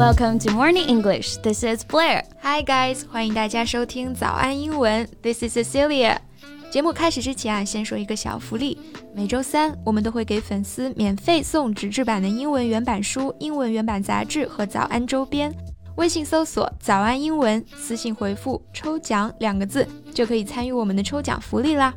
Welcome to Morning English. This is Blair. Hi guys，欢迎大家收听早安英文。This is Cecilia. 节目开始之前啊，先说一个小福利。每周三我们都会给粉丝免费送纸质版的英文原版书、英文原版杂志和早安周边。微信搜索“早安英文”，私信回复“抽奖”两个字，就可以参与我们的抽奖福利啦。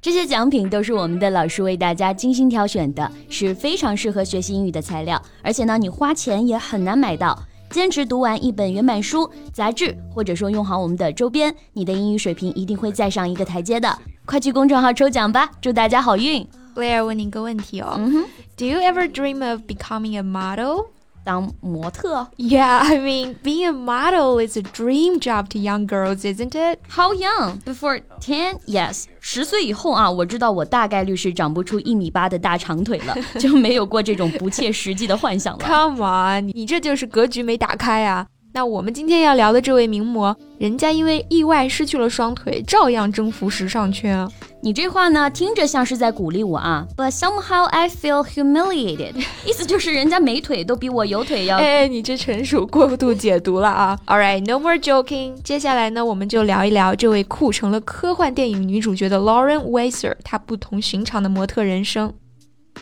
这些奖品都是我们的老师为大家精心挑选的，是非常适合学习英语的材料。而且呢，你花钱也很难买到。坚持读完一本原版书、杂志，或者说用好我们的周边，你的英语水平一定会再上一个台阶的。快去公众号抽奖吧，祝大家好运！Blair 问你一个问题哦，嗯哼，Do you ever dream of becoming a model？当模特。Yeah, I mean, being a model is a dream job to young girls, isn't it? How young? Before ten? Yes. 十岁以后啊，我知道我大概率是长不出一米八的大长腿了，就没有过这种不切实际的幻想了。Come on，你这就是格局没打开啊！那我们今天要聊的这位名模，人家因为意外失去了双腿，照样征服时尚圈。你这话呢，听着像是在鼓励我啊，But somehow I feel humiliated，意思就是人家没腿都比我有腿要。哎，你这纯属过度解读了啊！All right，no more joking。接下来呢，我们就聊一聊这位酷成了科幻电影女主角的 Lauren Weiser，她不同寻常的模特人生。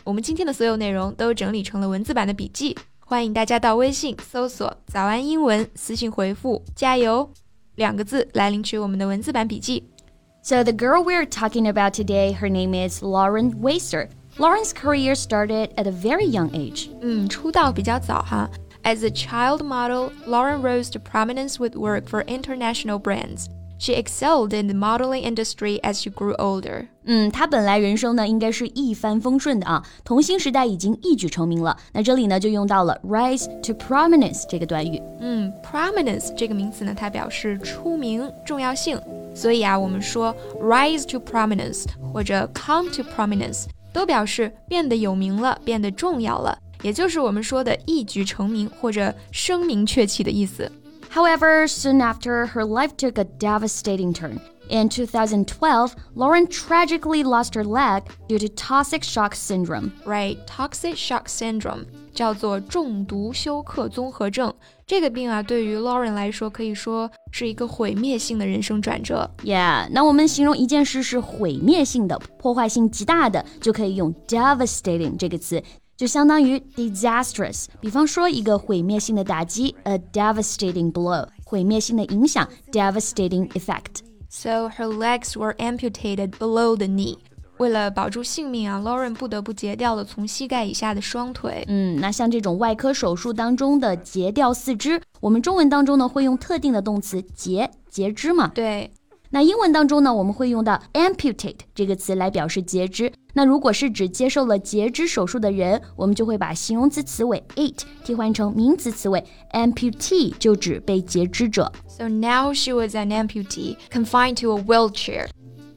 我们今天的所有内容都整理成了文字版的笔记。欢迎大家到微信搜索“早安英文”，私信回复“加油”两个字来领取我们的文字版笔记。So, the girl we're talking about today, her name is Lauren Wasser. Lauren's career started at a very young age. Mm, 嗯,出道比较早哈。As a child model, Lauren rose to prominence with work for international brands. She excelled in the modeling industry as she grew older. 嗯，她本来人生呢应该是一帆风顺的啊，童星时代已经一举成名了。那这里呢就用到了 rise to prominence 这个短语。嗯，prominence 这个名词呢，它表示出名、重要性。所以啊，我们说 rise to prominence 或者 come to prominence 都表示变得有名了、变得重要了，也就是我们说的一举成名或者声名鹊起的意思。However, soon after, her life took a devastating turn. In 2012, Lauren tragically lost her leg due to toxic shock syndrome. Right, toxic shock syndrome 叫做中毒休克综合症。这个病啊，对于 Lauren 来说，可以说是一个毁灭性的人生转折。Yeah，那我们形容一件事是毁灭性的、破坏性极大的，就可以用 devastating 这个词。 就相当于 disastrous。比方说一个毁灭性的打击，a devastating blow，毁灭性的影响，devastating effect。So her legs were amputated below the knee。为了保住性命啊，Lauren 不得不截掉了从膝盖以下的双腿。嗯，那像这种外科手术当中的截掉四肢，我们中文当中呢会用特定的动词截，截肢嘛。对。那英文当中呢，我们会用到 amputate 这个词来表示截肢。那如果是指接受了截肢手术的人，我们就会把形容词词尾 ate 替换成名词词尾 amputee，就指被截肢者。So now she was an amputee, confined to a wheelchair.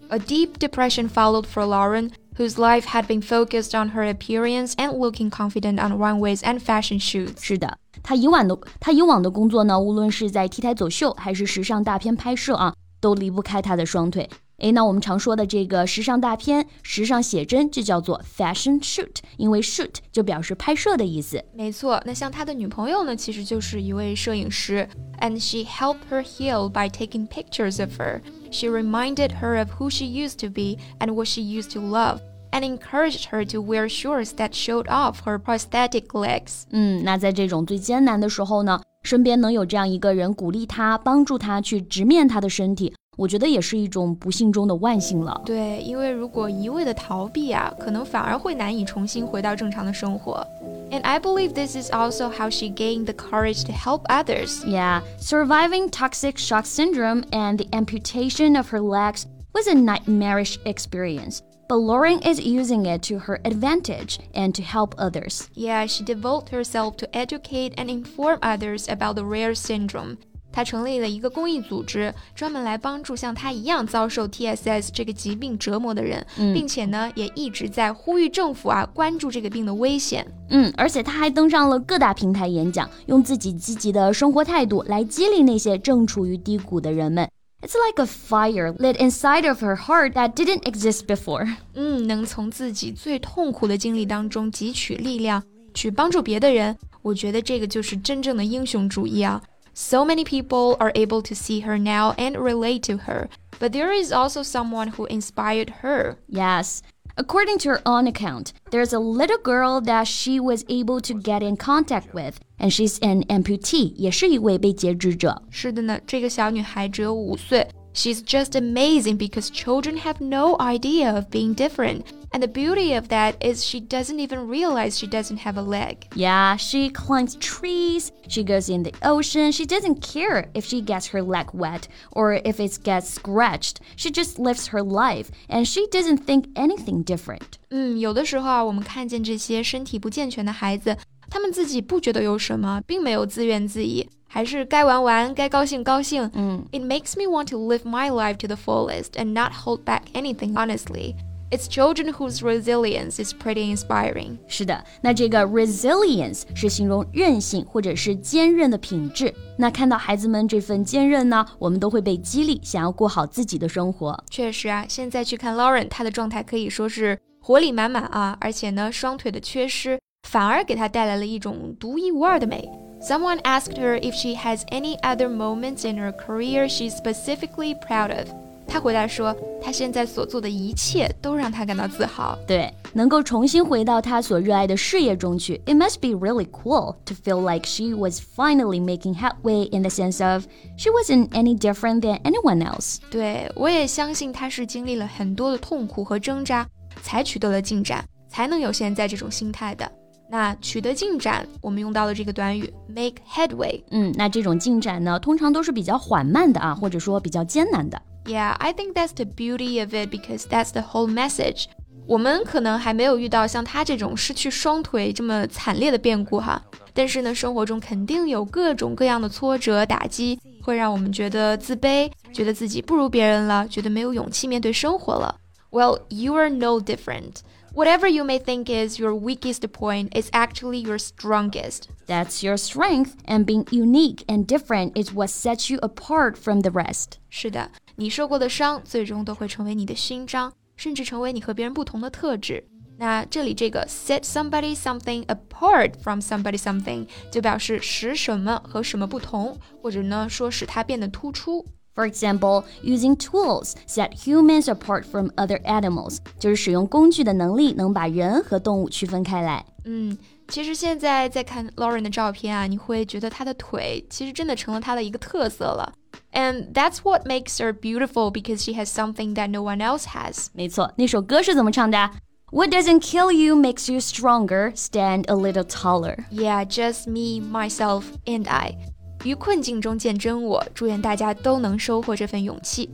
A deep depression followed for Lauren, whose life had been focused on her appearance and looking confident on runways and fashion shoots. 是的，她以往的她以往的工作呢，无论是在 T 台走秀还是时尚大片拍摄啊。 都离不开他的双腿。诶，那我们常说的这个时尚大片、时尚写真，就叫做 fashion shoot，因为 shoot 就表示拍摄的意思。没错，那像他的女朋友呢，其实就是一位摄影师，and she helped her heal by taking pictures of her. She reminded her of who she used to be and what she used to love. And encouraged her to wear shorts that showed off her prosthetic legs. 嗯，那在这种最艰难的时候呢， 身边能有这样一个人鼓励他，帮助他去直面他的身体，我觉得也是一种不幸中的万幸了。对，因为如果一味的逃避啊，可能反而会难以重新回到正常的生活。And I believe this is also how she gained the courage to help others. Yeah, surviving toxic shock syndrome and the amputation of her legs was a nightmarish experience but Lauren is using it to her advantage and to help others. Yeah, she devotes herself to educate and inform others about the rare syndrome. 她成立了一个公益组织，专门来帮助像她一样遭受 TSS 这个疾病折磨的人，嗯、并且呢，也一直在呼吁政府啊关注这个病的危险。嗯，而且她还登上了各大平台演讲，用自己积极的生活态度来激励那些正处于低谷的人们。 it's like a fire lit inside of her heart that didn't exist before. 嗯，能从自己最痛苦的经历当中汲取力量，去帮助别的人， 我觉得这个就是真正的英雄主义啊。So many people are able to see her now and relate to her, but there is also someone who inspired her. Yes. According to her own account, there's a little girl that she was able to get in contact with, and she's an amputee，也是一位被截肢者。是的呢，这个小女孩只有五岁。She's just amazing because children have no idea of being different. And the beauty of that is she doesn't even realize she doesn't have a leg. Yeah, she climbs trees, she goes in the ocean, she doesn't care if she gets her leg wet or if it gets scratched. She just lives her life and she doesn't think anything different. 嗯，有的时候啊，我们看见这些身体不健全的孩子，他们自己不觉得有什么，并没有自怨自艾。还是该玩玩，该高兴高兴。嗯，It makes me want to live my life to the fullest and not hold back anything. Honestly. It's children whose resilience is pretty inspiring. 是的，那这个 resilience 是形容韧性或者是坚韧的品质。那看到孩子们这份坚韧呢，我们都会被激励，想要过好自己的生活。确实啊，现在去看 Lauren，她的状态可以说是活力满满啊，而且呢，双腿的缺失反而给她带来了一种独一无二的美。Someone asked her if she has any other moments in her career she's specifically proud of. 她回答说，他现在所做的一切都让他感到自豪。对，能够重新回到他所热爱的事业中去，It must be really cool to feel like she was finally making headway in the sense of she wasn't any different than anyone else。对，我也相信他是经历了很多的痛苦和挣扎，才取得了进展，才能有现在这种心态的。那取得进展，我们用到了这个短语 make headway。嗯，那这种进展呢，通常都是比较缓慢的啊，或者说比较艰难的。Yeah, I think that's the beauty of it because that's the whole message. 我们可能还没有遇到像他这种失去双腿这么惨烈的变故哈，但是呢，生活中肯定有各种各样的挫折打击，会让我们觉得自卑，觉得自己不如别人了，觉得没有勇气面对生活了。Well, you are no different. Whatever you may think is your weakest point is actually your strongest. That's your strength, and being unique and different is what sets you apart from the rest. 是的， 你受过的伤最终都会成为你的勋章，甚至成为你和别人不同的特质。那这里这个 set somebody something apart from somebody something 就表示使什么和什么不同，或者呢说使它变得突出。for example, using tools set humans apart from other animals，就是使用工具的能力能把人和动物区分开来。嗯，其实现在在看 Lauren 的照片啊，你会觉得她的腿其实真的成了她的一个特色了。And that's what makes her beautiful because she has something that no one else has. 没错，那首歌是怎么唱的？What doesn't kill you makes you stronger. Stand a little taller. Yeah, just me, myself, and I. 于困境中见真我，祝愿大家都能收获这份勇气。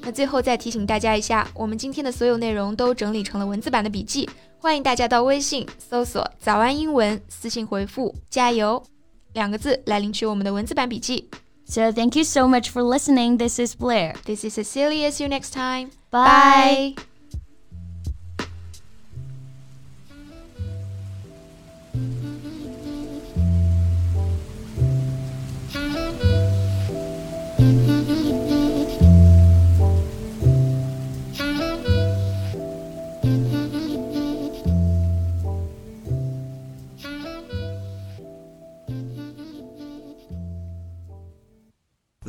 那最后再提醒大家一下，我们今天的所有内容都整理成了文字版的笔记，欢迎大家到微信搜索“早安英文”，私信回复“加油”两个字来领取我们的文字版笔记。 So thank you so much for listening. This is Blair. This is Cecilia. See you next time. Bye. Bye.